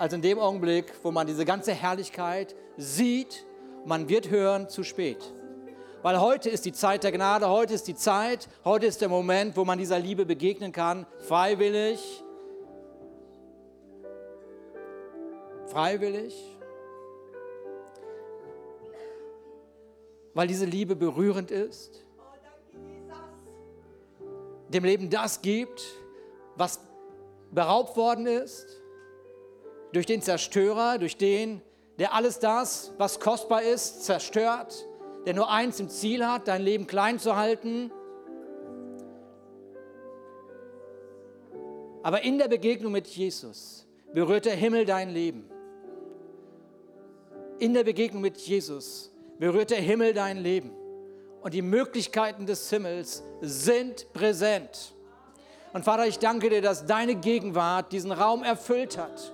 als in dem Augenblick, wo man diese ganze Herrlichkeit sieht. Man wird hören zu spät. Weil heute ist die Zeit der Gnade, heute ist die Zeit, heute ist der Moment, wo man dieser Liebe begegnen kann, freiwillig. Freiwillig. Weil diese Liebe berührend ist. Dem Leben das gibt, was beraubt worden ist. Durch den Zerstörer, durch den, der alles das, was kostbar ist, zerstört der nur eins im Ziel hat, dein Leben klein zu halten. Aber in der Begegnung mit Jesus berührt der Himmel dein Leben. In der Begegnung mit Jesus berührt der Himmel dein Leben. Und die Möglichkeiten des Himmels sind präsent. Und Vater, ich danke dir, dass deine Gegenwart diesen Raum erfüllt hat.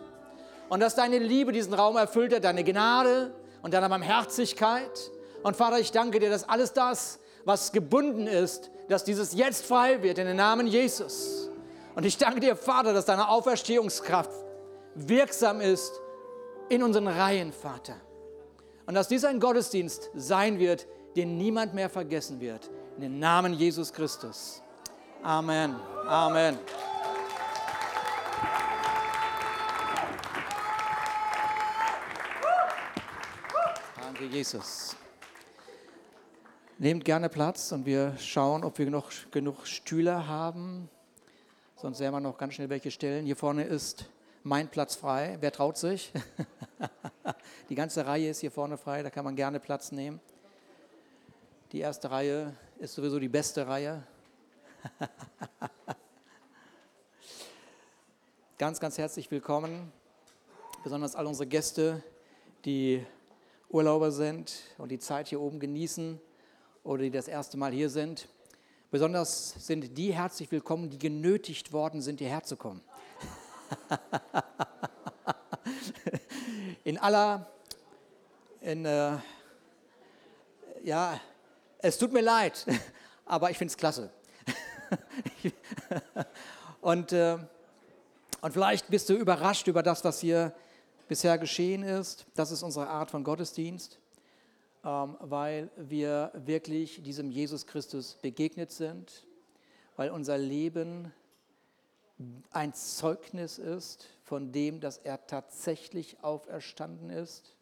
Und dass deine Liebe diesen Raum erfüllt hat, deine Gnade und deine Barmherzigkeit und Vater, ich danke dir, dass alles das, was gebunden ist, dass dieses jetzt frei wird in den Namen Jesus. Und ich danke dir, Vater, dass deine Auferstehungskraft wirksam ist in unseren Reihen, Vater. Und dass dies ein Gottesdienst sein wird, den niemand mehr vergessen wird. In den Namen Jesus Christus. Amen. Amen. Jesus. Nehmt gerne Platz und wir schauen, ob wir noch genug Stühle haben. Sonst werden wir noch ganz schnell welche stellen. Hier vorne ist mein Platz frei. Wer traut sich? Die ganze Reihe ist hier vorne frei, da kann man gerne Platz nehmen. Die erste Reihe ist sowieso die beste Reihe. ganz, ganz herzlich willkommen. Besonders all unsere Gäste, die Urlauber sind und die Zeit hier oben genießen oder die das erste Mal hier sind. Besonders sind die herzlich willkommen, die genötigt worden sind, hierher zu kommen. in aller, in, äh, ja, es tut mir leid, aber ich finde es klasse. und, äh, und vielleicht bist du überrascht über das, was hier bisher geschehen ist. Das ist unsere Art von Gottesdienst. Ähm, weil wir wirklich diesem Jesus Christus begegnet sind, weil unser Leben ein Zeugnis ist von dem, dass er tatsächlich auferstanden ist.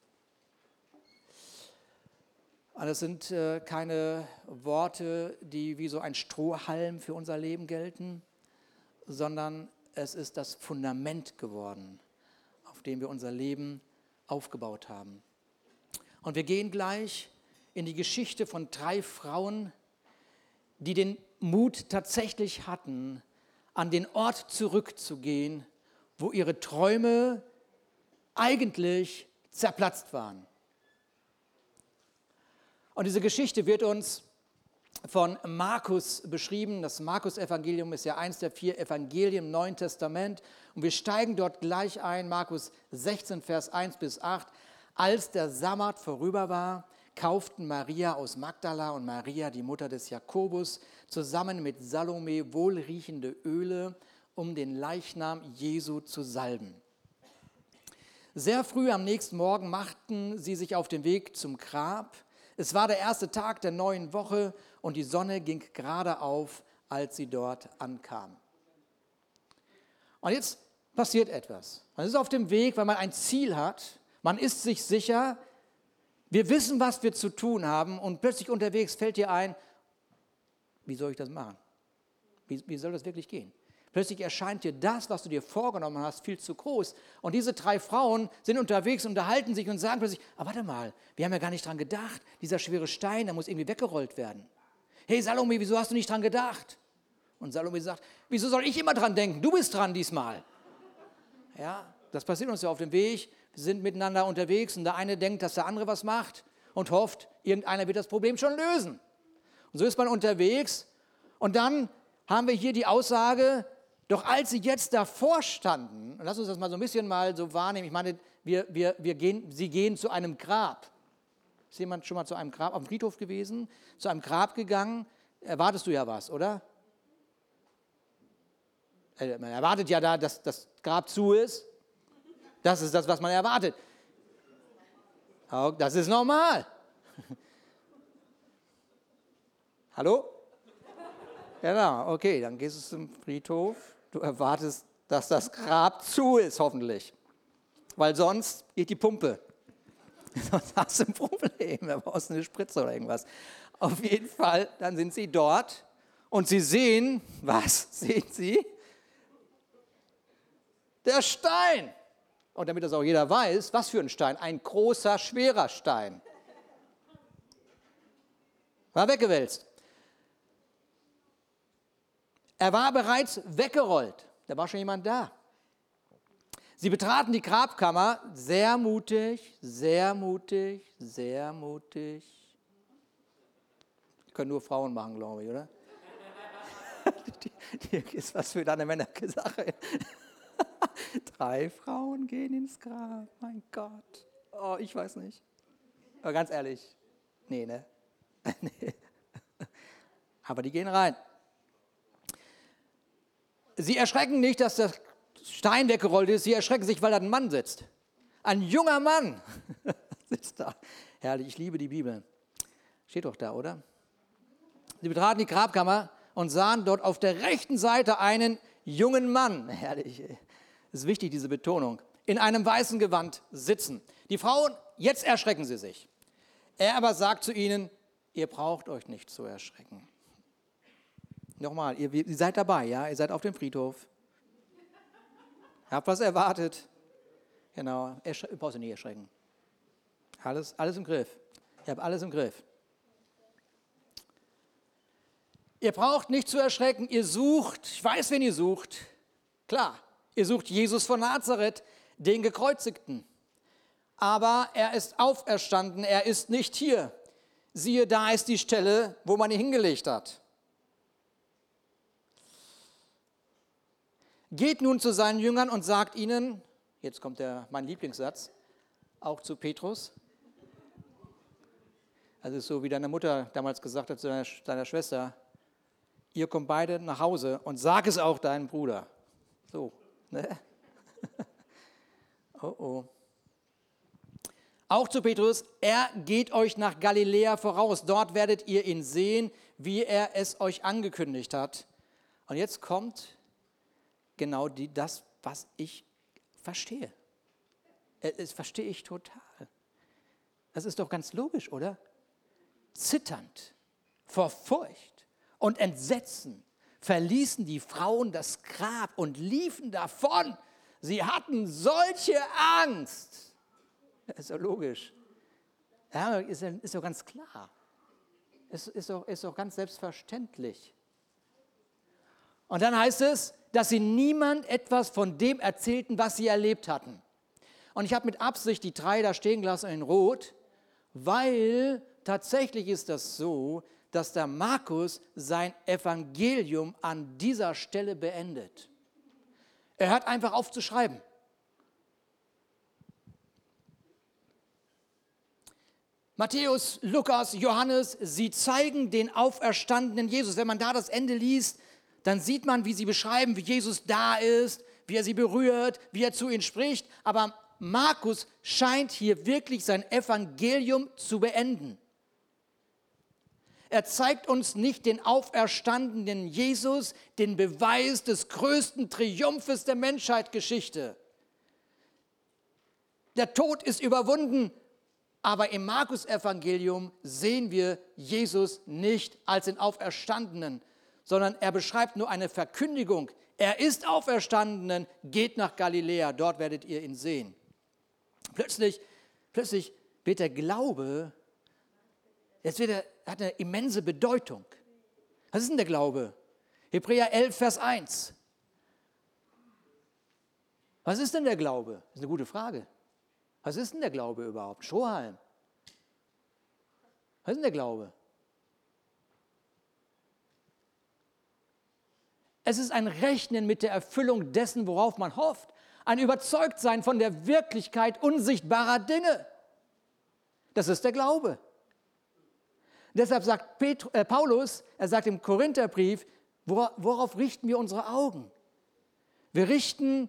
Und es sind äh, keine Worte, die wie so ein Strohhalm für unser Leben gelten, sondern es ist das Fundament geworden, dem wir unser Leben aufgebaut haben. Und wir gehen gleich in die Geschichte von drei Frauen, die den Mut tatsächlich hatten, an den Ort zurückzugehen, wo ihre Träume eigentlich zerplatzt waren. Und diese Geschichte wird uns von Markus beschrieben. Das Markus-Evangelium ist ja eins der vier Evangelien im Neuen Testament. Und wir steigen dort gleich ein, Markus 16, Vers 1 bis 8. Als der Sabbat vorüber war, kauften Maria aus Magdala und Maria, die Mutter des Jakobus, zusammen mit Salome wohlriechende Öle, um den Leichnam Jesu zu salben. Sehr früh am nächsten Morgen machten sie sich auf den Weg zum Grab. Es war der erste Tag der neuen Woche und die Sonne ging gerade auf, als sie dort ankam. Und jetzt passiert etwas. Man ist auf dem Weg, weil man ein Ziel hat man ist sich sicher, wir wissen, was wir zu tun haben und plötzlich unterwegs fällt dir ein, wie soll ich das machen? Wie, wie soll das wirklich gehen? Plötzlich erscheint dir das, was du dir vorgenommen hast, viel zu groß. Und diese drei Frauen sind unterwegs, unterhalten sich und sagen plötzlich, ah, warte mal, wir haben ja gar nicht dran gedacht, dieser schwere Stein, der muss irgendwie weggerollt werden. Hey Salome, wieso hast du nicht dran gedacht? Und Salome sagt, wieso soll ich immer dran denken? Du bist dran diesmal. Ja, das passiert uns ja auf dem Weg sind miteinander unterwegs und der eine denkt, dass der andere was macht und hofft, irgendeiner wird das Problem schon lösen. Und so ist man unterwegs und dann haben wir hier die Aussage, doch als sie jetzt davor standen, lass uns das mal so ein bisschen mal so wahrnehmen, ich meine, wir, wir, wir gehen, sie gehen zu einem Grab. Ist jemand schon mal zu einem Grab auf dem Friedhof gewesen? Zu einem Grab gegangen? Erwartest du ja was, oder? Äh, man erwartet ja da, dass das Grab zu ist. Das ist das, was man erwartet. Das ist normal. Hallo? Genau, okay, dann gehst du zum Friedhof. Du erwartest, dass das Grab zu ist, hoffentlich. Weil sonst geht die Pumpe. Sonst hast du ein Problem, da brauchst du eine Spritze oder irgendwas. Auf jeden Fall, dann sind sie dort und sie sehen, was sehen sie? Der Stein. Und damit das auch jeder weiß, was für ein Stein? Ein großer, schwerer Stein. War weggewälzt. Er war bereits weggerollt. Da war schon jemand da. Sie betraten die Grabkammer sehr mutig, sehr mutig, sehr mutig. Können nur Frauen machen, glaube ich, oder? Hier ist was für deine Männersache. Drei Frauen gehen ins Grab, mein Gott. Oh, ich weiß nicht. Aber ganz ehrlich, nee, ne? nee. Aber die gehen rein. Sie erschrecken nicht, dass der Stein weggerollt ist. Sie erschrecken sich, weil da ein Mann sitzt. Ein junger Mann sitzt da. Herrlich, ich liebe die Bibel. Steht doch da, oder? Sie betraten die Grabkammer und sahen dort auf der rechten Seite einen jungen Mann. Herrlich, ist wichtig, diese Betonung. In einem weißen Gewand sitzen. Die Frauen, jetzt erschrecken sie sich. Er aber sagt zu ihnen, ihr braucht euch nicht zu erschrecken. Nochmal, ihr, ihr seid dabei, ja, ihr seid auf dem Friedhof. Habt was erwartet. Genau, ihr braucht euch nicht erschrecken. Alles, alles im Griff. Ihr habt alles im Griff. Ihr braucht nicht zu erschrecken, ihr sucht, ich weiß, wen ihr sucht. Klar, ihr sucht Jesus von Nazareth, den Gekreuzigten. Aber er ist auferstanden, er ist nicht hier. Siehe, da ist die Stelle, wo man ihn hingelegt hat. Geht nun zu seinen Jüngern und sagt ihnen, jetzt kommt der, mein Lieblingssatz, auch zu Petrus. Also so, wie deine Mutter damals gesagt hat zu deiner, deiner Schwester, ihr kommt beide nach Hause und sag es auch deinem Bruder. So, ne? oh oh. Auch zu Petrus, er geht euch nach Galiläa voraus. Dort werdet ihr ihn sehen, wie er es euch angekündigt hat. Und jetzt kommt genau die, das, was ich verstehe. Äh, das verstehe ich total. Das ist doch ganz logisch, oder? Zitternd vor Furcht und Entsetzen verließen die Frauen das Grab und liefen davon. Sie hatten solche Angst. Das ist doch logisch. Ja, ist, ist doch ganz klar. Es ist doch, ist doch ganz selbstverständlich. Und dann heißt es, dass sie niemand etwas von dem erzählten, was sie erlebt hatten. Und ich habe mit Absicht die drei da stehen gelassen in Rot, weil tatsächlich ist das so, dass der Markus sein Evangelium an dieser Stelle beendet. Er hört einfach auf zu schreiben. Matthäus, Lukas, Johannes, sie zeigen den auferstandenen Jesus. Wenn man da das Ende liest, dann sieht man, wie sie beschreiben, wie Jesus da ist, wie er sie berührt, wie er zu ihnen spricht. Aber Markus scheint hier wirklich sein Evangelium zu beenden. Er zeigt uns nicht den auferstandenen Jesus, den Beweis des größten Triumphes der Menschheitsgeschichte. Der Tod ist überwunden, aber im Markus-Evangelium sehen wir Jesus nicht als den Auferstandenen, sondern er beschreibt nur eine Verkündigung. Er ist auferstanden, geht nach Galiläa, dort werdet ihr ihn sehen. Plötzlich, plötzlich wird der Glaube, jetzt wird er, hat eine immense Bedeutung. Was ist denn der Glaube? Hebräer 11, Vers 1. Was ist denn der Glaube? Das ist eine gute Frage. Was ist denn der Glaube überhaupt? Strohhalm. Was ist denn der Glaube? Es ist ein Rechnen mit der Erfüllung dessen, worauf man hofft. Ein Überzeugtsein von der Wirklichkeit unsichtbarer Dinge. Das ist der Glaube. Deshalb sagt Petru, äh, Paulus, er sagt im Korintherbrief, worauf, worauf richten wir unsere Augen? Wir richten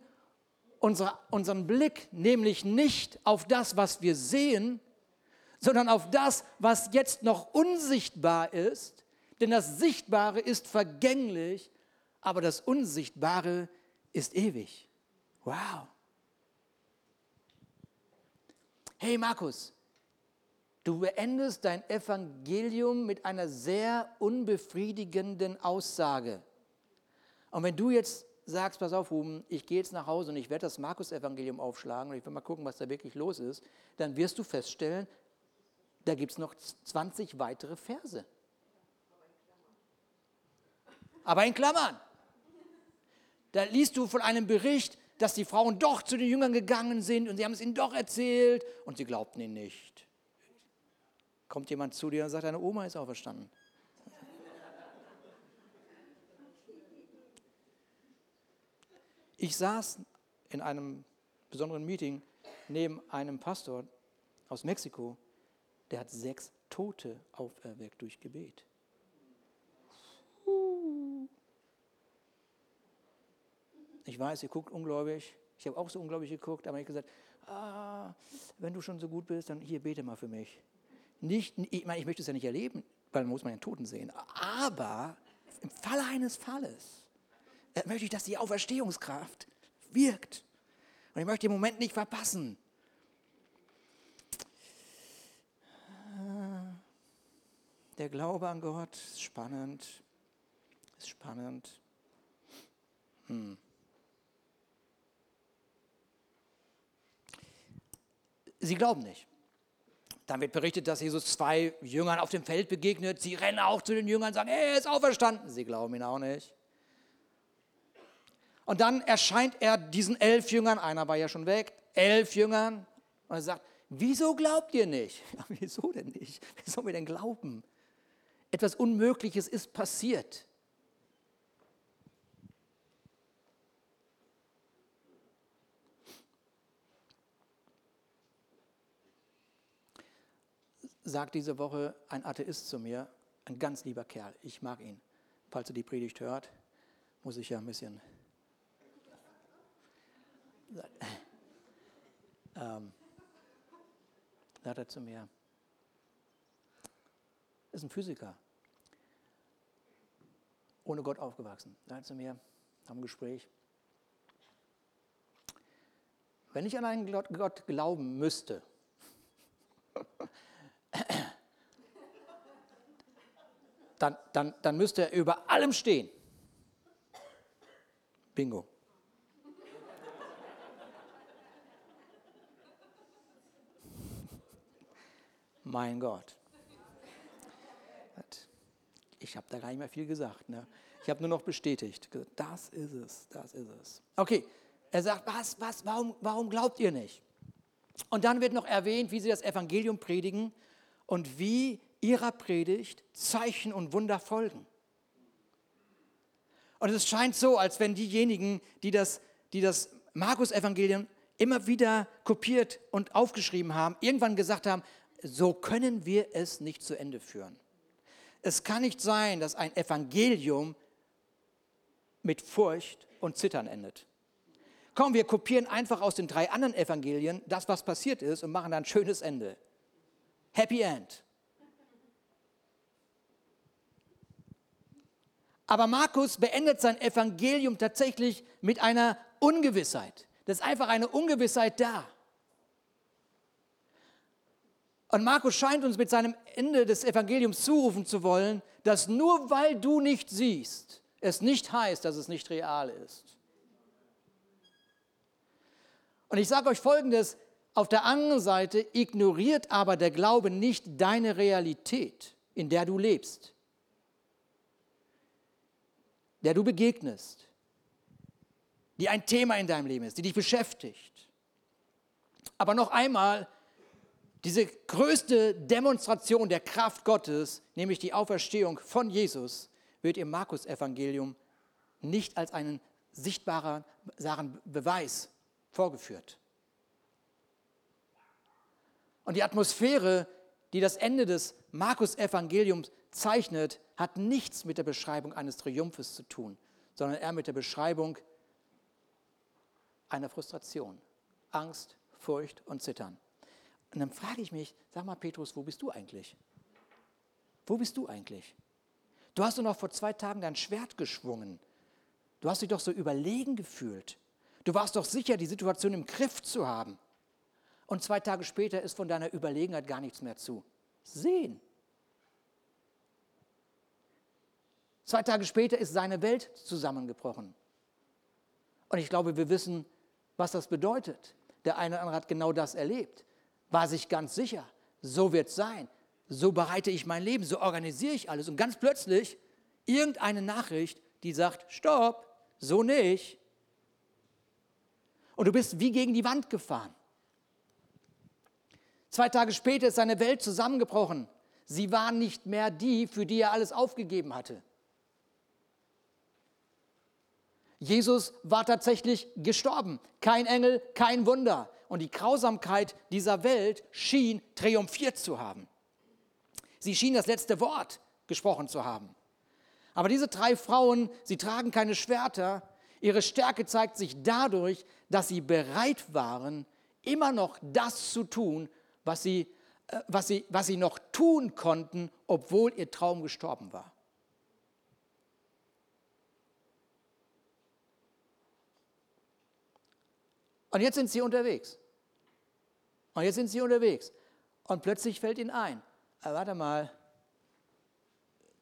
unsere, unseren Blick nämlich nicht auf das, was wir sehen, sondern auf das, was jetzt noch unsichtbar ist. Denn das Sichtbare ist vergänglich, aber das Unsichtbare ist ewig. Wow. Hey Markus, du beendest dein Evangelium mit einer sehr unbefriedigenden Aussage. Und wenn du jetzt sagst, pass auf, Ruben, ich gehe jetzt nach Hause und ich werde das Markus-Evangelium aufschlagen und ich will mal gucken, was da wirklich los ist, dann wirst du feststellen, da gibt es noch 20 weitere Verse. Aber in Klammern. Da liest du von einem Bericht, dass die Frauen doch zu den Jüngern gegangen sind und sie haben es ihnen doch erzählt und sie glaubten ihn nicht. Kommt jemand zu dir und sagt, deine Oma ist auferstanden. Ich saß in einem besonderen Meeting neben einem Pastor aus Mexiko, der hat sechs Tote auferweckt durch Gebet. Ich weiß, ihr guckt ungläubig. Ich habe auch so ungläubig geguckt, aber ich habe gesagt, ah, wenn du schon so gut bist, dann hier bete mal für mich. Nicht, ich, meine, ich möchte es ja nicht erleben, weil man muss man den Toten sehen. Aber im Falle eines Falles äh, möchte ich, dass die Auferstehungskraft wirkt. Und ich möchte den Moment nicht verpassen. Der Glaube an Gott ist spannend, ist spannend. Hm. Sie glauben nicht. Dann wird berichtet, dass Jesus zwei Jüngern auf dem Feld begegnet. Sie rennen auch zu den Jüngern und sagen, er ist auferstanden. Sie glauben ihn auch nicht. Und dann erscheint er diesen elf Jüngern, einer war ja schon weg, elf Jüngern, und er sagt, wieso glaubt ihr nicht? Ja, wieso denn nicht? Wie sollen wir denn glauben? Etwas Unmögliches ist passiert. Sagt diese Woche ein Atheist zu mir, ein ganz lieber Kerl, ich mag ihn. Falls er die Predigt hört, muss ich ja ein bisschen. Ähm, sagt er zu mir, ist ein Physiker, ohne Gott aufgewachsen. Sagt er zu mir, haben ein Gespräch. Wenn ich an einen Gott glauben müsste, dann, dann, dann müsste er über allem stehen. Bingo. mein Gott. Ich habe da gar nicht mehr viel gesagt. Ne? Ich habe nur noch bestätigt. Das ist es, das ist es. Okay, er sagt, was, was, warum, warum glaubt ihr nicht? Und dann wird noch erwähnt, wie sie das Evangelium predigen und wie ihrer Predigt Zeichen und Wunder folgen. Und es scheint so, als wenn diejenigen, die das, die das Markus-Evangelium immer wieder kopiert und aufgeschrieben haben, irgendwann gesagt haben, so können wir es nicht zu Ende führen. Es kann nicht sein, dass ein Evangelium mit Furcht und Zittern endet. Komm, wir kopieren einfach aus den drei anderen Evangelien das, was passiert ist und machen dann ein schönes Ende. Happy End. Aber Markus beendet sein Evangelium tatsächlich mit einer Ungewissheit. Das ist einfach eine Ungewissheit da. Und Markus scheint uns mit seinem Ende des Evangeliums zurufen zu wollen, dass nur weil du nicht siehst, es nicht heißt, dass es nicht real ist. Und ich sage euch Folgendes, auf der anderen Seite ignoriert aber der Glaube nicht deine Realität, in der du lebst der du begegnest, die ein Thema in deinem Leben ist, die dich beschäftigt. Aber noch einmal, diese größte Demonstration der Kraft Gottes, nämlich die Auferstehung von Jesus, wird im Markus-Evangelium nicht als einen sichtbaren Beweis vorgeführt. Und die Atmosphäre, die das Ende des Markus-Evangeliums zeichnet, hat nichts mit der Beschreibung eines Triumphes zu tun, sondern eher mit der Beschreibung einer Frustration. Angst, Furcht und Zittern. Und dann frage ich mich, sag mal Petrus, wo bist du eigentlich? Wo bist du eigentlich? Du hast doch noch vor zwei Tagen dein Schwert geschwungen. Du hast dich doch so überlegen gefühlt. Du warst doch sicher, die Situation im Griff zu haben. Und zwei Tage später ist von deiner Überlegenheit gar nichts mehr zu sehen. Zwei Tage später ist seine Welt zusammengebrochen. Und ich glaube, wir wissen, was das bedeutet. Der eine oder andere hat genau das erlebt, war sich ganz sicher, so wird es sein, so bereite ich mein Leben, so organisiere ich alles. Und ganz plötzlich irgendeine Nachricht, die sagt, stopp, so nicht. Und du bist wie gegen die Wand gefahren. Zwei Tage später ist seine Welt zusammengebrochen. Sie war nicht mehr die, für die er alles aufgegeben hatte. Jesus war tatsächlich gestorben. Kein Engel, kein Wunder. Und die Grausamkeit dieser Welt schien triumphiert zu haben. Sie schien das letzte Wort gesprochen zu haben. Aber diese drei Frauen, sie tragen keine Schwerter. Ihre Stärke zeigt sich dadurch, dass sie bereit waren, immer noch das zu tun, was sie, äh, was sie, was sie noch tun konnten, obwohl ihr Traum gestorben war. Und jetzt sind sie unterwegs. Und jetzt sind sie unterwegs. Und plötzlich fällt ihnen ein, äh, warte mal,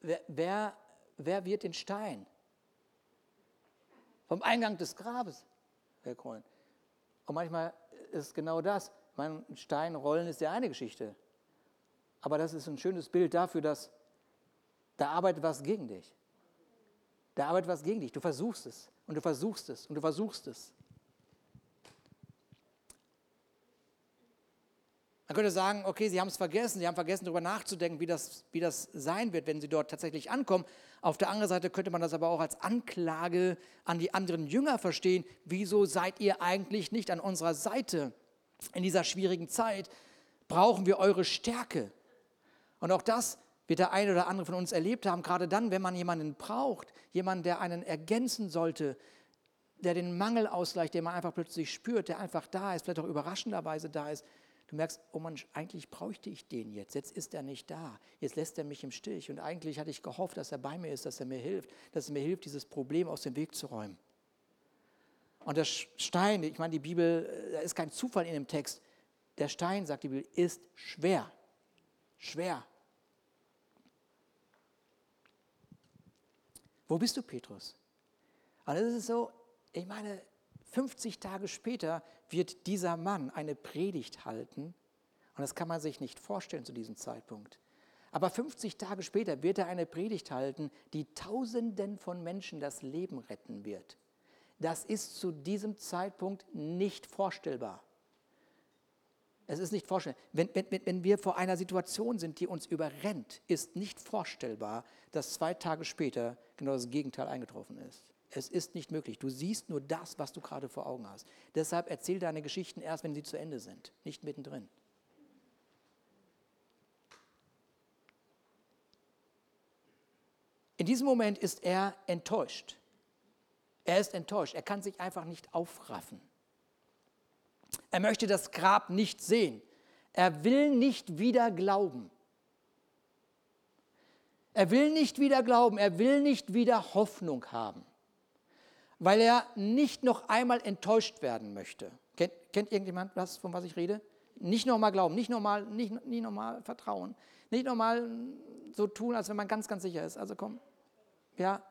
wer, wer, wer wird den Stein vom Eingang des Grabes wegholen? Und manchmal ist genau das. Mein Stein rollen ist ja eine Geschichte. Aber das ist ein schönes Bild dafür, dass da arbeitet was gegen dich. Da arbeitet was gegen dich. Du versuchst es und du versuchst es und du versuchst es. Man könnte sagen, okay, sie haben es vergessen, sie haben vergessen, darüber nachzudenken, wie das, wie das sein wird, wenn sie dort tatsächlich ankommen. Auf der anderen Seite könnte man das aber auch als Anklage an die anderen Jünger verstehen. Wieso seid ihr eigentlich nicht an unserer Seite? In dieser schwierigen Zeit brauchen wir eure Stärke. Und auch das wird der eine oder andere von uns erlebt haben, gerade dann, wenn man jemanden braucht, jemanden, der einen ergänzen sollte, der den Mangel ausgleicht, den man einfach plötzlich spürt, der einfach da ist, vielleicht auch überraschenderweise da ist Du merkst, oh Mann, eigentlich bräuchte ich den jetzt. Jetzt ist er nicht da. Jetzt lässt er mich im Stich. Und eigentlich hatte ich gehofft, dass er bei mir ist, dass er mir hilft, dass er mir hilft, dieses Problem aus dem Weg zu räumen. Und der Stein, ich meine, die Bibel, da ist kein Zufall in dem Text. Der Stein, sagt die Bibel, ist schwer. Schwer. Wo bist du, Petrus? Und es ist so, ich meine, 50 Tage später wird dieser Mann eine Predigt halten. Und das kann man sich nicht vorstellen zu diesem Zeitpunkt. Aber 50 Tage später wird er eine Predigt halten, die Tausenden von Menschen das Leben retten wird. Das ist zu diesem Zeitpunkt nicht vorstellbar. Es ist nicht vorstellbar. Wenn, wenn, wenn wir vor einer Situation sind, die uns überrennt, ist nicht vorstellbar, dass zwei Tage später genau das Gegenteil eingetroffen ist. Es ist nicht möglich. Du siehst nur das, was du gerade vor Augen hast. Deshalb erzähl deine Geschichten erst, wenn sie zu Ende sind, nicht mittendrin. In diesem Moment ist er enttäuscht. Er ist enttäuscht. Er kann sich einfach nicht aufraffen. Er möchte das Grab nicht sehen. Er will nicht wieder glauben. Er will nicht wieder glauben. Er will nicht wieder Hoffnung haben weil er nicht noch einmal enttäuscht werden möchte. Kennt, kennt irgendjemand was, von was ich rede? Nicht nochmal glauben, nicht nochmal nicht, nicht noch vertrauen, nicht nochmal so tun, als wenn man ganz, ganz sicher ist. Also komm, ja,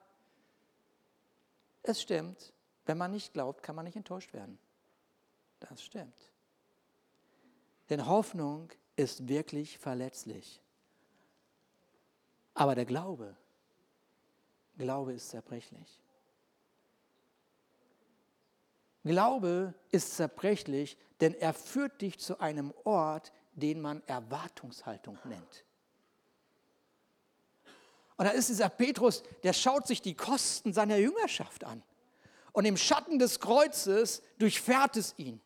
es stimmt, wenn man nicht glaubt, kann man nicht enttäuscht werden. Das stimmt. Denn Hoffnung ist wirklich verletzlich. Aber der Glaube, Glaube ist zerbrechlich. Glaube ist zerbrechlich, denn er führt dich zu einem Ort, den man Erwartungshaltung nennt. Und da ist dieser Petrus, der schaut sich die Kosten seiner Jüngerschaft an. Und im Schatten des Kreuzes durchfährt es ihn.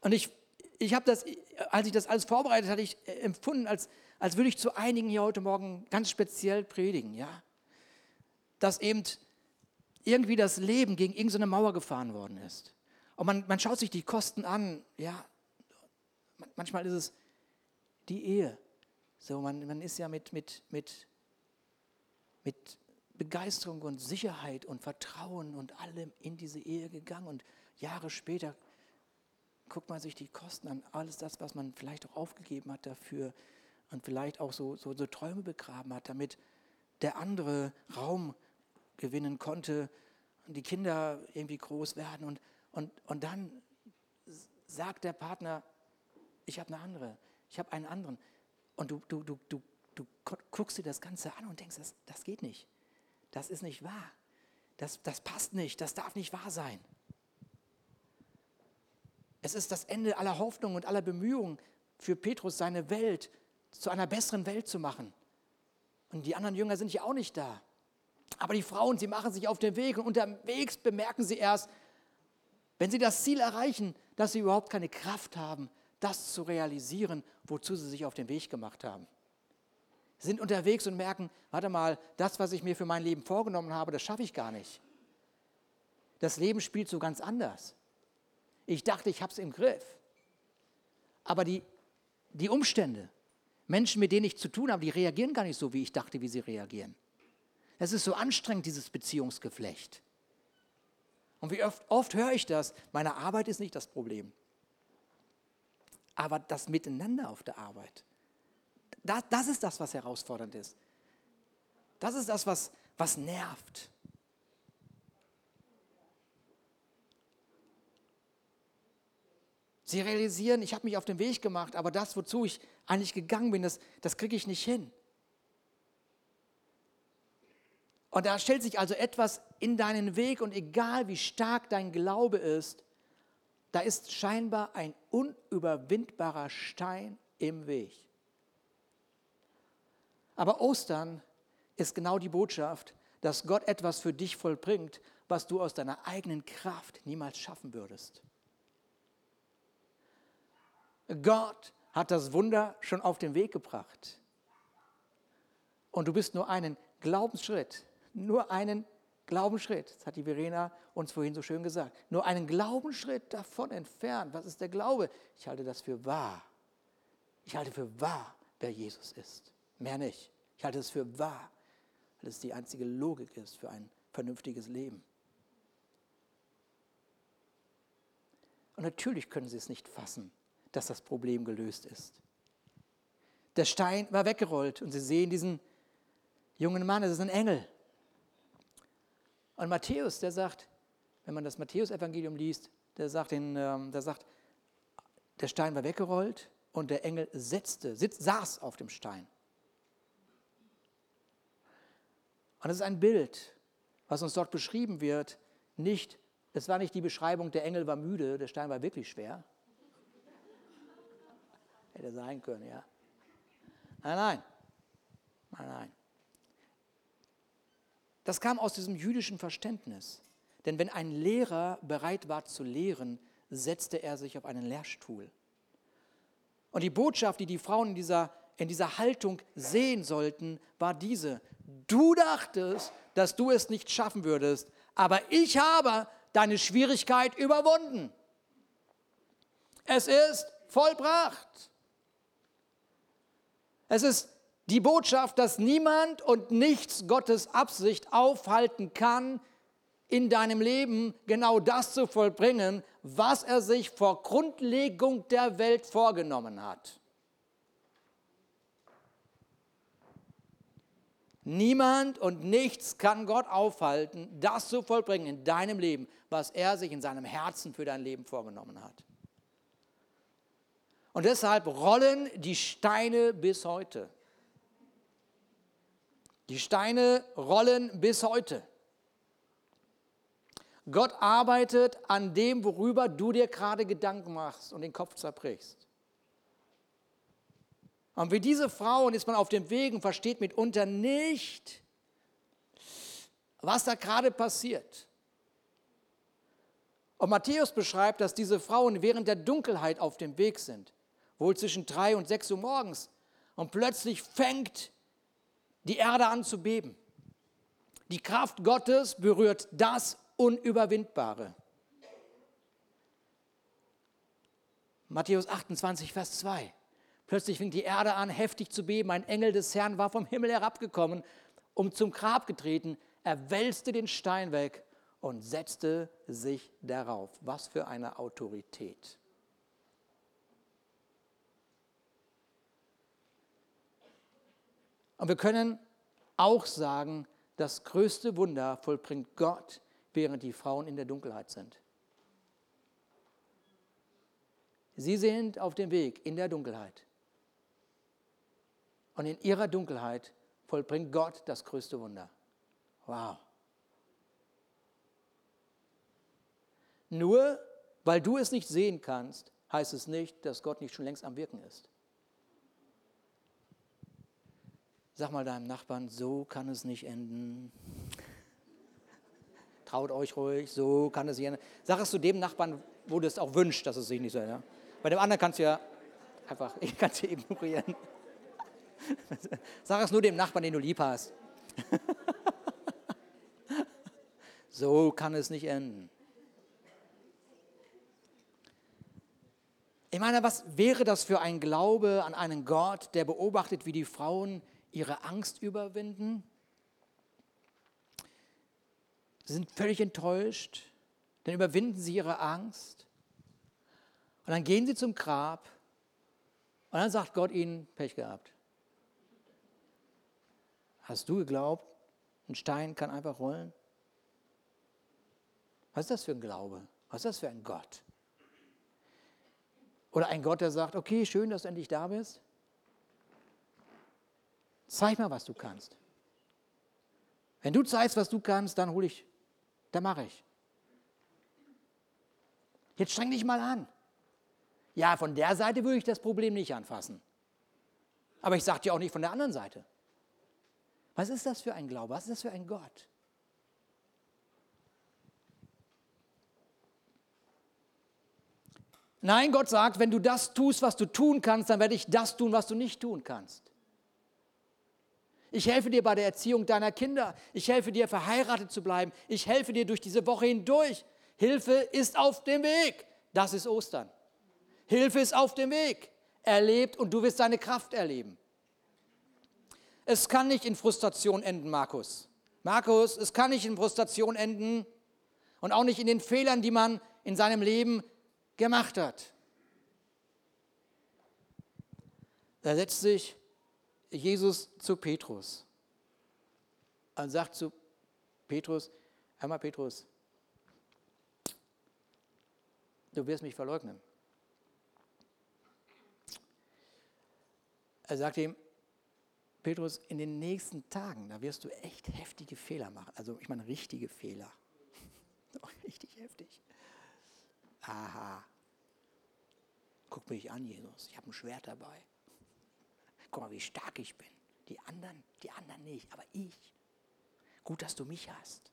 Und ich, ich habe das, als ich das alles vorbereitet hatte, ich empfunden, als, als würde ich zu einigen hier heute Morgen ganz speziell predigen, ja. Dass eben irgendwie das Leben gegen irgendeine Mauer gefahren worden ist. Und man, man schaut sich die Kosten an, ja, manchmal ist es die Ehe. So, man, man ist ja mit, mit, mit, mit Begeisterung und Sicherheit und Vertrauen und allem in diese Ehe gegangen und Jahre später guckt man sich die Kosten an, alles das, was man vielleicht auch aufgegeben hat dafür und vielleicht auch so, so, so Träume begraben hat, damit der andere Raum gewinnen konnte und die Kinder irgendwie groß werden. Und, und, und dann sagt der Partner, ich habe eine andere, ich habe einen anderen. Und du, du, du, du, du guckst dir das Ganze an und denkst, das, das geht nicht. Das ist nicht wahr. Das, das passt nicht, das darf nicht wahr sein. Es ist das Ende aller Hoffnung und aller Bemühungen für Petrus, seine Welt zu einer besseren Welt zu machen. Und die anderen Jünger sind ja auch nicht da. Aber die Frauen, sie machen sich auf den Weg und unterwegs bemerken sie erst, wenn sie das Ziel erreichen, dass sie überhaupt keine Kraft haben, das zu realisieren, wozu sie sich auf den Weg gemacht haben. Sind unterwegs und merken, warte mal, das, was ich mir für mein Leben vorgenommen habe, das schaffe ich gar nicht. Das Leben spielt so ganz anders. Ich dachte, ich habe es im Griff. Aber die, die Umstände, Menschen, mit denen ich zu tun habe, die reagieren gar nicht so, wie ich dachte, wie sie reagieren. Es ist so anstrengend, dieses Beziehungsgeflecht. Und wie oft, oft höre ich das, meine Arbeit ist nicht das Problem. Aber das Miteinander auf der Arbeit, das, das ist das, was herausfordernd ist. Das ist das, was, was nervt. Sie realisieren, ich habe mich auf den Weg gemacht, aber das, wozu ich eigentlich gegangen bin, das, das kriege ich nicht hin. Und da stellt sich also etwas in deinen Weg und egal wie stark dein Glaube ist, da ist scheinbar ein unüberwindbarer Stein im Weg. Aber Ostern ist genau die Botschaft, dass Gott etwas für dich vollbringt, was du aus deiner eigenen Kraft niemals schaffen würdest. Gott hat das Wunder schon auf den Weg gebracht. Und du bist nur einen Glaubensschritt, nur einen Glaubensschritt, das hat die Verena uns vorhin so schön gesagt, nur einen Glaubensschritt davon entfernt. Was ist der Glaube? Ich halte das für wahr. Ich halte für wahr, wer Jesus ist. Mehr nicht. Ich halte es für wahr, weil es die einzige Logik ist für ein vernünftiges Leben. Und natürlich können sie es nicht fassen dass das Problem gelöst ist. Der Stein war weggerollt und sie sehen diesen jungen Mann, es ist ein Engel. Und Matthäus, der sagt, wenn man das Matthäus-Evangelium liest, der sagt, den, ähm, der sagt, der Stein war weggerollt und der Engel setzte, sitz, saß auf dem Stein. Und es ist ein Bild, was uns dort beschrieben wird. Nicht, es war nicht die Beschreibung, der Engel war müde, der Stein war wirklich schwer, Hätte sein können, ja. Nein, nein. Nein, nein. Das kam aus diesem jüdischen Verständnis. Denn wenn ein Lehrer bereit war zu lehren, setzte er sich auf einen Lehrstuhl. Und die Botschaft, die die Frauen in dieser, in dieser Haltung sehen sollten, war diese. Du dachtest, dass du es nicht schaffen würdest, aber ich habe deine Schwierigkeit überwunden. Es ist vollbracht. Es ist die Botschaft, dass niemand und nichts Gottes Absicht aufhalten kann, in deinem Leben genau das zu vollbringen, was er sich vor Grundlegung der Welt vorgenommen hat. Niemand und nichts kann Gott aufhalten, das zu vollbringen in deinem Leben, was er sich in seinem Herzen für dein Leben vorgenommen hat. Und deshalb rollen die Steine bis heute. Die Steine rollen bis heute. Gott arbeitet an dem, worüber du dir gerade Gedanken machst und den Kopf zerbrichst. Und wie diese Frauen ist man auf dem Weg und versteht mitunter nicht, was da gerade passiert. Und Matthäus beschreibt, dass diese Frauen während der Dunkelheit auf dem Weg sind wohl zwischen drei und sechs Uhr morgens. Und plötzlich fängt die Erde an zu beben. Die Kraft Gottes berührt das Unüberwindbare. Matthäus 28, Vers 2. Plötzlich fing die Erde an, heftig zu beben. Ein Engel des Herrn war vom Himmel herabgekommen, um zum Grab getreten. Er wälzte den Stein weg und setzte sich darauf. Was für eine Autorität. Und wir können auch sagen, das größte Wunder vollbringt Gott, während die Frauen in der Dunkelheit sind. Sie sind auf dem Weg in der Dunkelheit. Und in ihrer Dunkelheit vollbringt Gott das größte Wunder. Wow. Nur weil du es nicht sehen kannst, heißt es nicht, dass Gott nicht schon längst am Wirken ist. Sag mal deinem Nachbarn, so kann es nicht enden. Traut euch ruhig, so kann es nicht enden. Sag es zu dem Nachbarn, wo du es auch wünscht, dass es sich nicht so ändert. Bei dem anderen kannst du ja einfach, ich kann es ignorieren. Sag es nur dem Nachbarn, den du lieb hast. so kann es nicht enden. Ich meine, was wäre das für ein Glaube an einen Gott, der beobachtet, wie die Frauen ihre Angst überwinden? Sie sind völlig enttäuscht, dann überwinden sie ihre Angst und dann gehen sie zum Grab und dann sagt Gott ihnen, Pech gehabt. Hast du geglaubt, ein Stein kann einfach rollen? Was ist das für ein Glaube? Was ist das für ein Gott? Oder ein Gott, der sagt, okay, schön, dass du endlich da bist. Zeig mal, was du kannst. Wenn du zeigst, was du kannst, dann hole ich, dann mache ich. Jetzt streng dich mal an. Ja, von der Seite würde ich das Problem nicht anfassen. Aber ich sage dir auch nicht von der anderen Seite. Was ist das für ein Glaube? Was ist das für ein Gott? Nein, Gott sagt, wenn du das tust, was du tun kannst, dann werde ich das tun, was du nicht tun kannst. Ich helfe dir bei der Erziehung deiner Kinder. Ich helfe dir, verheiratet zu bleiben. Ich helfe dir durch diese Woche hindurch. Hilfe ist auf dem Weg. Das ist Ostern. Hilfe ist auf dem Weg. Erlebt und du wirst deine Kraft erleben. Es kann nicht in Frustration enden, Markus. Markus, es kann nicht in Frustration enden und auch nicht in den Fehlern, die man in seinem Leben gemacht hat. Da setzt sich Jesus zu Petrus und sagt zu Petrus, hör mal Petrus, du wirst mich verleugnen. Er sagt ihm, Petrus, in den nächsten Tagen, da wirst du echt heftige Fehler machen. Also ich meine richtige Fehler. Richtig heftig. Aha. Guck mich an, Jesus. Ich habe ein Schwert dabei. Guck mal, wie stark ich bin. Die anderen, die anderen nicht, aber ich. Gut, dass du mich hast.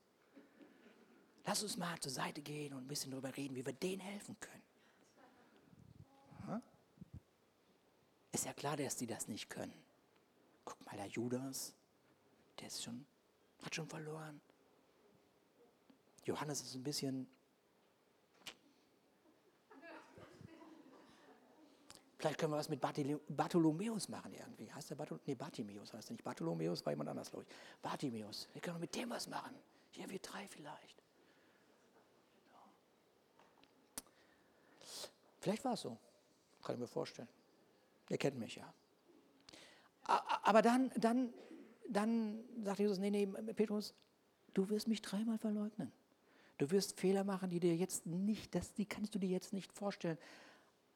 Lass uns mal zur Seite gehen und ein bisschen darüber reden, wie wir denen helfen können. Ist ja klar, dass die das nicht können. Guck mal, der Judas, der ist schon, hat schon verloren. Johannes ist ein bisschen. Vielleicht können wir was mit Bartholomäus machen irgendwie. Heißt der Bartholomäus? Nee, Bartimäus heißt er nicht. Bartholomäus war jemand anders, glaube ich. Bartimäus. Wir können mit dem was machen. Hier, wir drei vielleicht. Vielleicht war es so. Kann ich mir vorstellen. Ihr kennt mich ja. Aber dann, dann, dann sagt Jesus, nee, nee, Petrus, du wirst mich dreimal verleugnen. Du wirst Fehler machen, die dir jetzt nicht, das, die kannst du dir jetzt nicht vorstellen.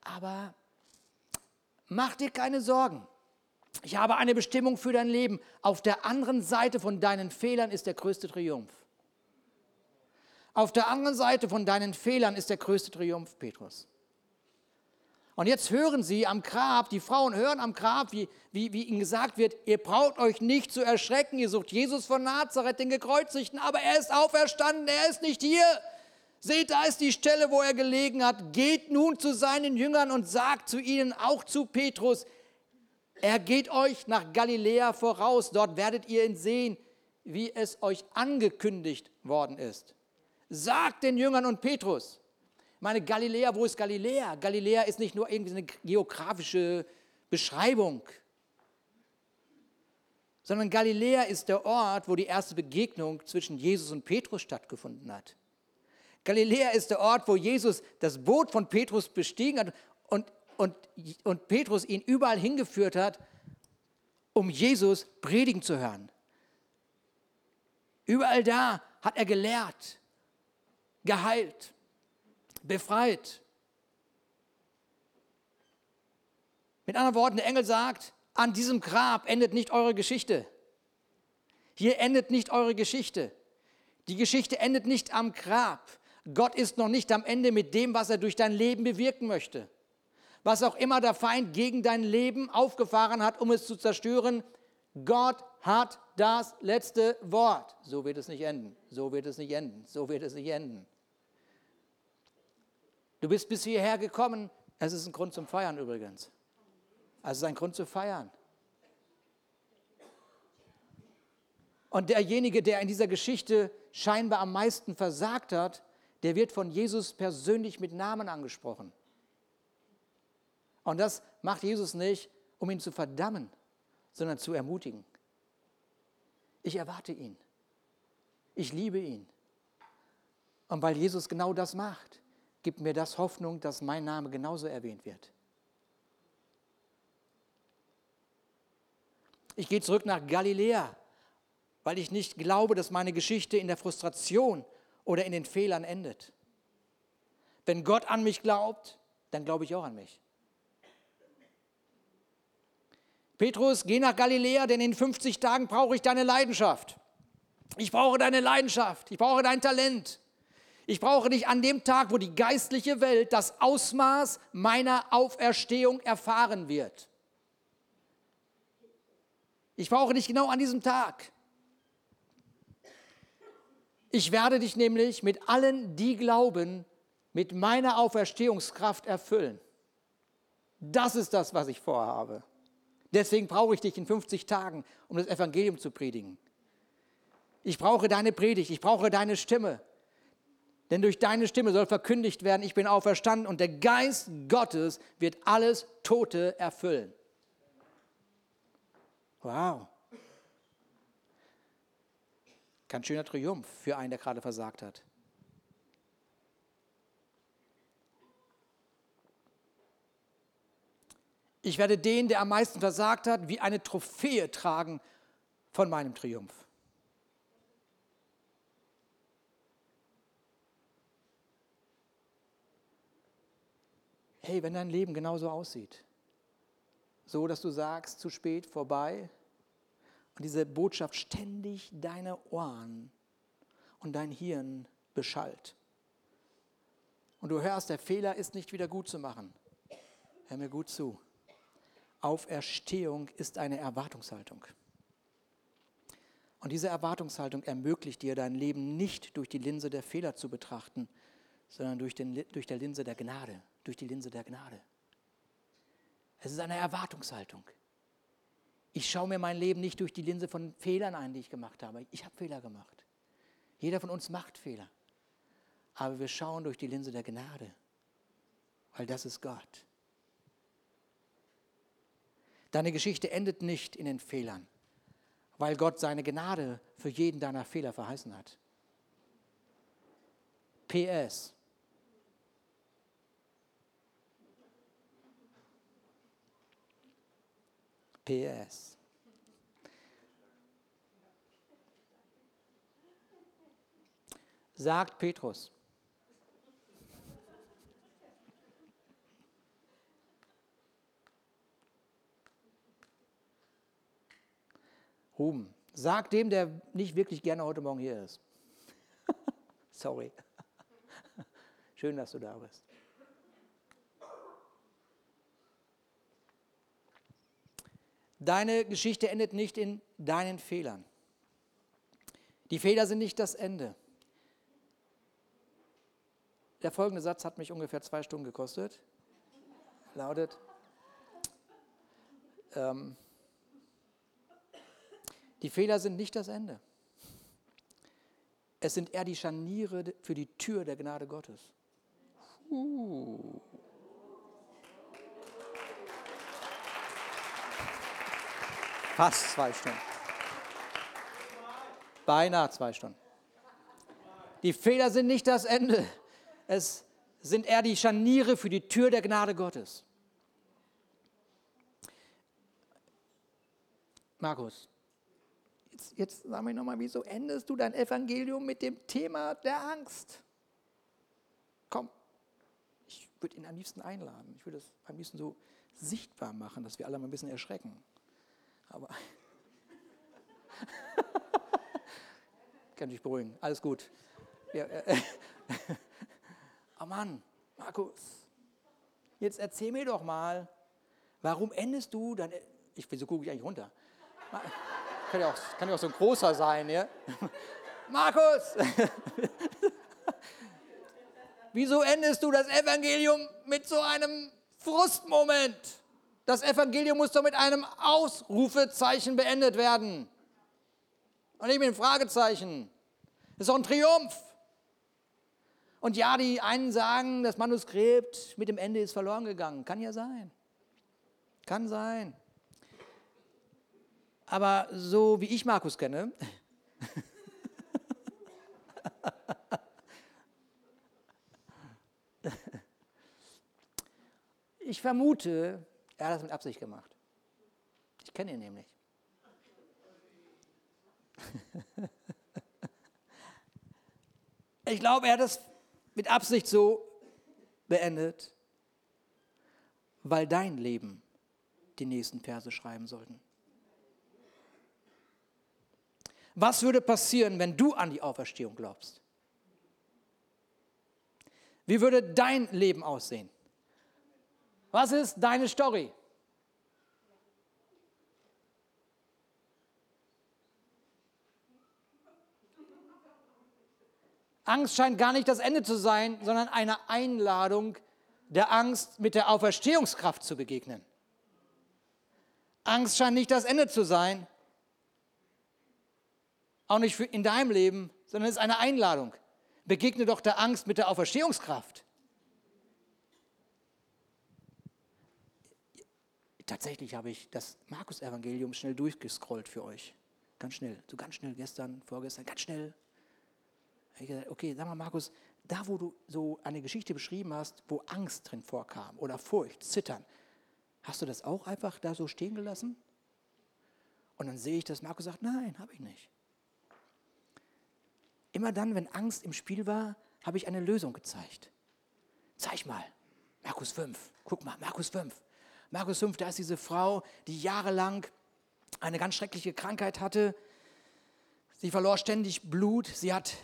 Aber mach dir keine Sorgen. Ich habe eine Bestimmung für dein Leben. Auf der anderen Seite von deinen Fehlern ist der größte Triumph. Auf der anderen Seite von deinen Fehlern ist der größte Triumph, Petrus. Und jetzt hören sie am Grab, die Frauen hören am Grab, wie, wie, wie ihnen gesagt wird, ihr braucht euch nicht zu erschrecken, ihr sucht Jesus von Nazareth, den Gekreuzigten, aber er ist auferstanden, er ist nicht hier. Seht, da ist die Stelle, wo er gelegen hat. Geht nun zu seinen Jüngern und sagt zu ihnen, auch zu Petrus, er geht euch nach Galiläa voraus, dort werdet ihr ihn sehen, wie es euch angekündigt worden ist. Sagt den Jüngern und Petrus. Meine Galiläa, wo ist Galiläa? Galiläa ist nicht nur irgendwie eine geografische Beschreibung, sondern Galiläa ist der Ort, wo die erste Begegnung zwischen Jesus und Petrus stattgefunden hat. Galiläa ist der Ort, wo Jesus das Boot von Petrus bestiegen hat und, und, und Petrus ihn überall hingeführt hat, um Jesus predigen zu hören. Überall da hat er gelehrt, geheilt, befreit. Mit anderen Worten, der Engel sagt, an diesem Grab endet nicht eure Geschichte. Hier endet nicht eure Geschichte. Die Geschichte endet nicht am Grab. Gott ist noch nicht am Ende mit dem, was er durch dein Leben bewirken möchte. Was auch immer der Feind gegen dein Leben aufgefahren hat, um es zu zerstören, Gott hat das letzte Wort. So wird es nicht enden. So wird es nicht enden. So wird es nicht enden. Du bist bis hierher gekommen. Es ist ein Grund zum Feiern übrigens. Also es ist ein Grund zu feiern. Und derjenige, der in dieser Geschichte scheinbar am meisten versagt hat, der wird von Jesus persönlich mit Namen angesprochen. Und das macht Jesus nicht, um ihn zu verdammen, sondern zu ermutigen. Ich erwarte ihn. Ich liebe ihn. Und weil Jesus genau das macht, gibt mir das Hoffnung, dass mein Name genauso erwähnt wird. Ich gehe zurück nach Galiläa, weil ich nicht glaube, dass meine Geschichte in der Frustration oder in den Fehlern endet. Wenn Gott an mich glaubt, dann glaube ich auch an mich. Petrus, geh nach Galiläa, denn in 50 Tagen brauche ich deine Leidenschaft. Ich brauche deine Leidenschaft. Ich brauche dein Talent. Ich brauche dich an dem Tag, wo die geistliche Welt das Ausmaß meiner Auferstehung erfahren wird. Ich brauche dich genau an diesem Tag. Ich werde dich nämlich mit allen, die glauben, mit meiner Auferstehungskraft erfüllen. Das ist das, was ich vorhabe. Deswegen brauche ich dich in 50 Tagen, um das Evangelium zu predigen. Ich brauche deine Predigt, ich brauche deine Stimme. Denn durch deine Stimme soll verkündigt werden, ich bin auferstanden und der Geist Gottes wird alles Tote erfüllen. Wow. Ganz schöner Triumph für einen, der gerade versagt hat. Ich werde den, der am meisten versagt hat, wie eine Trophäe tragen von meinem Triumph. Hey, wenn dein Leben genauso aussieht, so dass du sagst, zu spät, vorbei, und diese Botschaft ständig deine Ohren und dein Hirn beschallt. Und du hörst, der Fehler ist nicht wieder gut zu machen. Hör mir gut zu. Auferstehung ist eine Erwartungshaltung. Und diese Erwartungshaltung ermöglicht dir, dein Leben nicht durch die Linse der Fehler zu betrachten, sondern durch, den, durch der Linse der Gnade, durch die Linse der Gnade. Es ist eine Erwartungshaltung. Ich schaue mir mein Leben nicht durch die Linse von Fehlern ein, die ich gemacht habe. Ich habe Fehler gemacht. Jeder von uns macht Fehler. Aber wir schauen durch die Linse der Gnade, weil das ist Gott. Deine Geschichte endet nicht in den Fehlern, weil Gott seine Gnade für jeden deiner Fehler verheißen hat. PS. PS. Sagt Petrus. Ruben. Sag dem, der nicht wirklich gerne heute Morgen hier ist. Sorry. Schön, dass du da bist. Deine Geschichte endet nicht in deinen Fehlern. Die Fehler sind nicht das Ende. Der folgende Satz hat mich ungefähr zwei Stunden gekostet. Lautet, ähm, die Fehler sind nicht das Ende. Es sind eher die Scharniere für die Tür der Gnade Gottes. Uh. Fast zwei Stunden. Beinahe zwei Stunden. Die Fehler sind nicht das Ende. Es sind eher die Scharniere für die Tür der Gnade Gottes. Markus, jetzt, jetzt sag mir nochmal, wieso endest du dein Evangelium mit dem Thema der Angst? Komm, ich würde ihn am liebsten einladen. Ich würde es am liebsten so sichtbar machen, dass wir alle mal ein bisschen erschrecken. Aber kann dich beruhigen, alles gut. Ja, äh, oh Mann, Markus, jetzt erzähl mir doch mal, warum endest du dann, ich, wieso gucke ich eigentlich runter? Kann ja auch, kann ja auch so ein großer sein, ja? Markus, wieso endest du das Evangelium mit so einem Frustmoment? Das Evangelium muss doch mit einem Ausrufezeichen beendet werden. Und nicht mit einem Fragezeichen. Das ist doch ein Triumph. Und ja, die einen sagen, das Manuskript mit dem Ende ist verloren gegangen. Kann ja sein. Kann sein. Aber so wie ich Markus kenne, ich vermute, er hat das mit Absicht gemacht. Ich kenne ihn nämlich. Ich glaube, er hat es mit Absicht so beendet, weil dein Leben die nächsten Verse schreiben sollten. Was würde passieren, wenn du an die Auferstehung glaubst? Wie würde dein Leben aussehen? Was ist deine Story? Angst scheint gar nicht das Ende zu sein, sondern eine Einladung der Angst mit der Auferstehungskraft zu begegnen. Angst scheint nicht das Ende zu sein, auch nicht in deinem Leben, sondern es ist eine Einladung. Begegne doch der Angst mit der Auferstehungskraft. Tatsächlich habe ich das Markus-Evangelium schnell durchgescrollt für euch. Ganz schnell, so ganz schnell gestern, vorgestern, ganz schnell ich gesagt, okay, sag mal, Markus, da wo du so eine Geschichte beschrieben hast, wo Angst drin vorkam oder Furcht, Zittern, hast du das auch einfach da so stehen gelassen? Und dann sehe ich, dass Markus sagt, nein, habe ich nicht. Immer dann, wenn Angst im Spiel war, habe ich eine Lösung gezeigt. Zeig mal, Markus 5, guck mal, Markus 5. Markus 5, da ist diese Frau, die jahrelang eine ganz schreckliche Krankheit hatte. Sie verlor ständig Blut, sie hat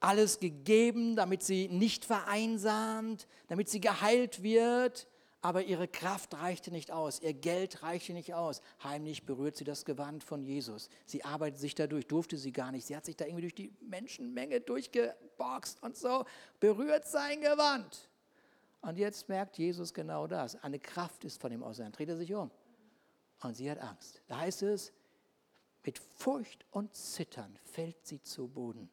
alles gegeben, damit sie nicht vereinsamt, damit sie geheilt wird. Aber ihre Kraft reichte nicht aus, ihr Geld reichte nicht aus. Heimlich berührt sie das Gewand von Jesus. Sie arbeitet sich dadurch, durfte sie gar nicht. Sie hat sich da irgendwie durch die Menschenmenge durchgeboxt und so, berührt sein Gewand. Und jetzt merkt Jesus genau das. Eine Kraft ist von ihm aus. Dann dreht er sich um. Und sie hat Angst. Da heißt es, mit Furcht und Zittern fällt sie zu Boden.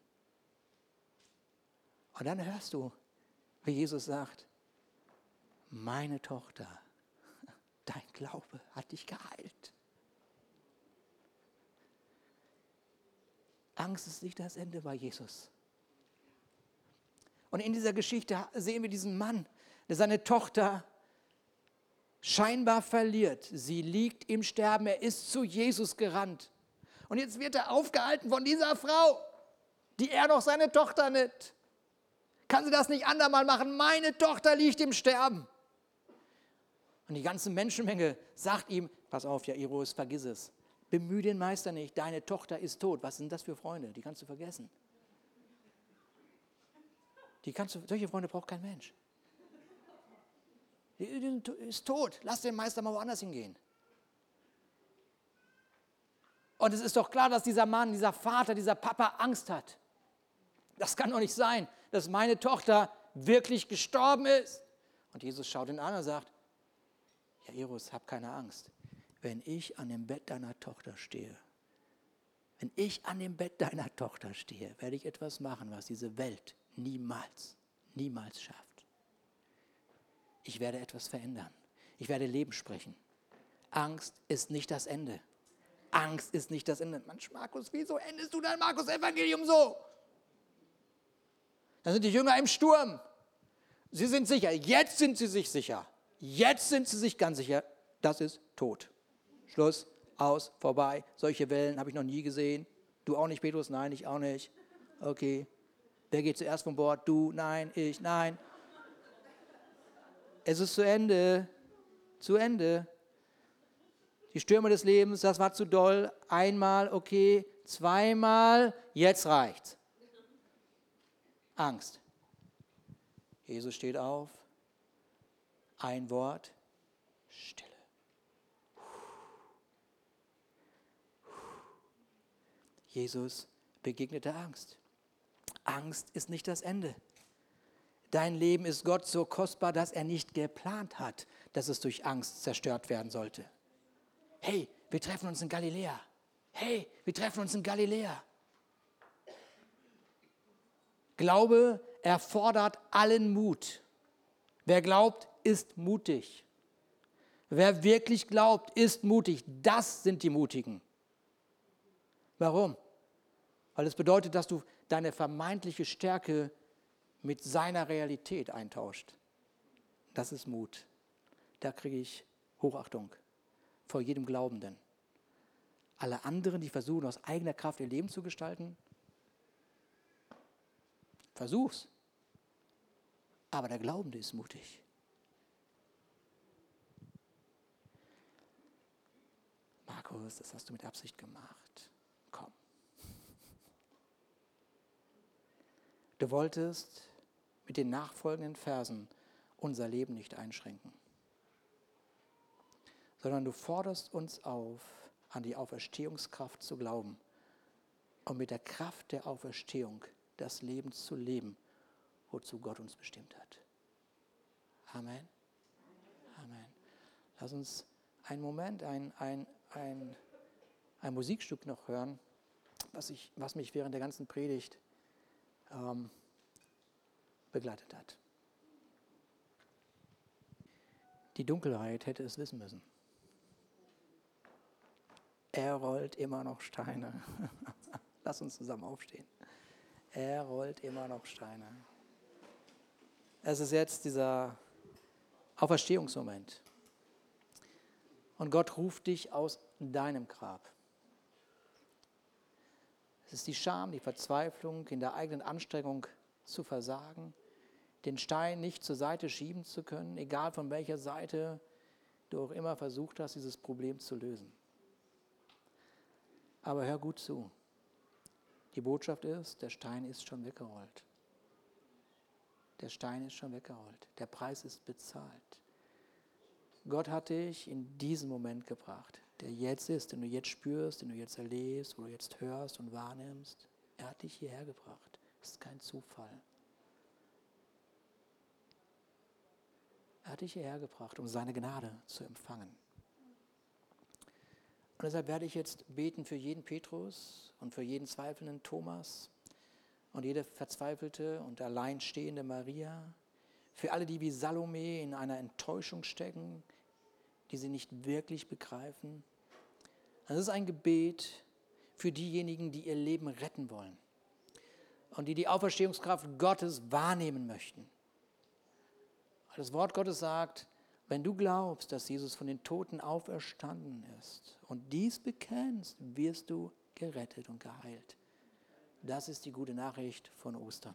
Und dann hörst du, wie Jesus sagt, meine Tochter, dein Glaube hat dich geheilt. Angst ist nicht das Ende bei Jesus. Und in dieser Geschichte sehen wir diesen Mann, seine Tochter scheinbar verliert. Sie liegt im Sterben, er ist zu Jesus gerannt. Und jetzt wird er aufgehalten von dieser Frau, die er noch seine Tochter nennt. Kann sie das nicht andermal machen? Meine Tochter liegt im Sterben. Und die ganze Menschenmenge sagt ihm, pass auf, Jairus, vergiss es. Bemühe den Meister nicht, deine Tochter ist tot. Was sind das für Freunde? Die kannst du vergessen. Die kannst du, solche Freunde braucht kein Mensch. Die ist tot. Lass den Meister mal woanders hingehen. Und es ist doch klar, dass dieser Mann, dieser Vater, dieser Papa Angst hat. Das kann doch nicht sein dass meine Tochter wirklich gestorben ist. Und Jesus schaut ihn an und sagt, ja, Jairus, hab keine Angst. Wenn ich an dem Bett deiner Tochter stehe, wenn ich an dem Bett deiner Tochter stehe, werde ich etwas machen, was diese Welt niemals, niemals schafft. Ich werde etwas verändern. Ich werde Leben sprechen. Angst ist nicht das Ende. Angst ist nicht das Ende. Mensch, Markus, wieso endest du dein Markus-Evangelium so? Da sind die Jünger im Sturm. Sie sind sicher. Jetzt sind sie sich sicher. Jetzt sind sie sich ganz sicher. Das ist tot. Schluss, aus, vorbei. Solche Wellen habe ich noch nie gesehen. Du auch nicht, Petrus? Nein, ich auch nicht. Okay. Wer geht zuerst von Bord? Du? Nein, ich? Nein. Es ist zu Ende. Zu Ende. Die Stürme des Lebens, das war zu doll. Einmal, okay. Zweimal, jetzt reicht's. Angst. Jesus steht auf. Ein Wort. Stille. Jesus begegnet der Angst. Angst ist nicht das Ende. Dein Leben ist Gott so kostbar, dass er nicht geplant hat, dass es durch Angst zerstört werden sollte. Hey, wir treffen uns in Galiläa. Hey, wir treffen uns in Galiläa. Glaube erfordert allen Mut. Wer glaubt, ist mutig. Wer wirklich glaubt, ist mutig. Das sind die Mutigen. Warum? Weil es bedeutet, dass du deine vermeintliche Stärke mit seiner Realität eintauscht. Das ist Mut. Da kriege ich Hochachtung vor jedem Glaubenden. Alle anderen, die versuchen, aus eigener Kraft ihr Leben zu gestalten, versuch's. Aber der Glaubende ist mutig. Markus, das hast du mit Absicht gemacht. Komm. Du wolltest mit den nachfolgenden Versen unser Leben nicht einschränken, sondern du forderst uns auf, an die Auferstehungskraft zu glauben und mit der Kraft der Auferstehung das Leben zu leben, wozu Gott uns bestimmt hat. Amen. Amen. Lass uns einen Moment, ein, ein, ein, ein Musikstück noch hören, was, ich, was mich während der ganzen Predigt ähm, begleitet hat. Die Dunkelheit hätte es wissen müssen. Er rollt immer noch Steine. Lass uns zusammen aufstehen. Er rollt immer noch Steine. Es ist jetzt dieser Auferstehungsmoment. Und Gott ruft dich aus deinem Grab. Es ist die Scham, die Verzweiflung in der eigenen Anstrengung zu versagen, den Stein nicht zur Seite schieben zu können, egal von welcher Seite du auch immer versucht hast, dieses Problem zu lösen. Aber hör gut zu. Die Botschaft ist, der Stein ist schon weggerollt. Der Stein ist schon weggerollt. Der Preis ist bezahlt. Gott hat dich in diesen Moment gebracht der jetzt ist, den du jetzt spürst, den du jetzt erlebst, wo du jetzt hörst und wahrnimmst. Er hat dich hierher gebracht. Ist kein Zufall. Er hat dich hierher gebracht, um seine Gnade zu empfangen. Und deshalb werde ich jetzt beten für jeden Petrus und für jeden zweifelnden Thomas und jede verzweifelte und alleinstehende Maria, für alle, die wie Salome in einer Enttäuschung stecken, die sie nicht wirklich begreifen. Das ist ein Gebet für diejenigen, die ihr Leben retten wollen und die die Auferstehungskraft Gottes wahrnehmen möchten. Das Wort Gottes sagt, wenn du glaubst, dass Jesus von den Toten auferstanden ist und dies bekennst, wirst du gerettet und geheilt. Das ist die gute Nachricht von Ostern.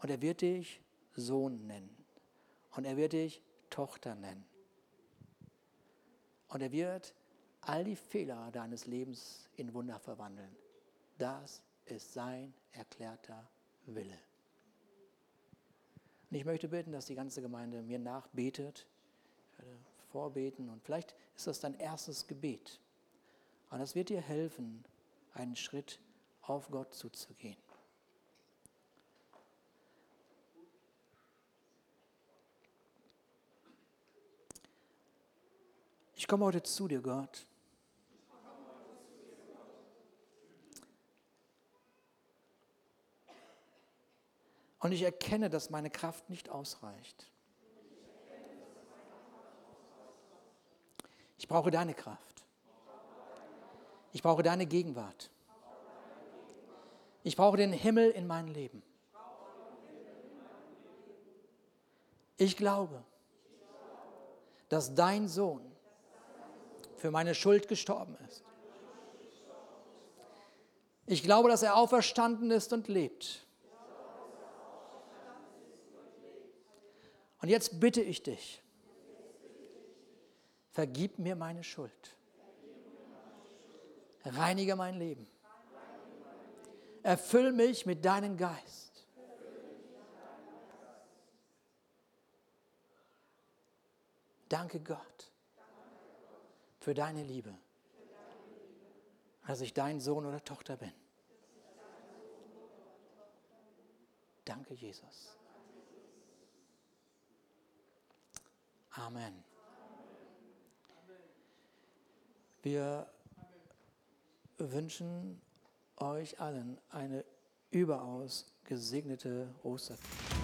Und er wird dich Sohn nennen. Und er wird dich Tochter nennen. Und er wird all die Fehler deines Lebens in Wunder verwandeln. Das ist sein erklärter Wille. Und ich möchte bitten, dass die ganze Gemeinde mir nachbetet. Ich werde vorbeten und vielleicht ist das dein erstes Gebet. Und das wird dir helfen, einen Schritt auf Gott zuzugehen. Ich komme heute zu dir, Gott. Und ich erkenne, dass meine Kraft nicht ausreicht. Ich brauche deine Kraft. Ich brauche deine Gegenwart. Ich brauche den Himmel in mein Leben. Ich glaube, dass dein Sohn für meine Schuld gestorben ist. Ich glaube, dass er auferstanden ist und lebt. Und jetzt bitte ich dich, vergib mir meine Schuld. Reinige mein Leben. Erfüll mich mit deinem Geist. Danke Gott für deine Liebe, dass ich dein Sohn oder Tochter bin. Danke, Jesus. Amen. Wir wünschen euch allen eine überaus gesegnete Osterzeit.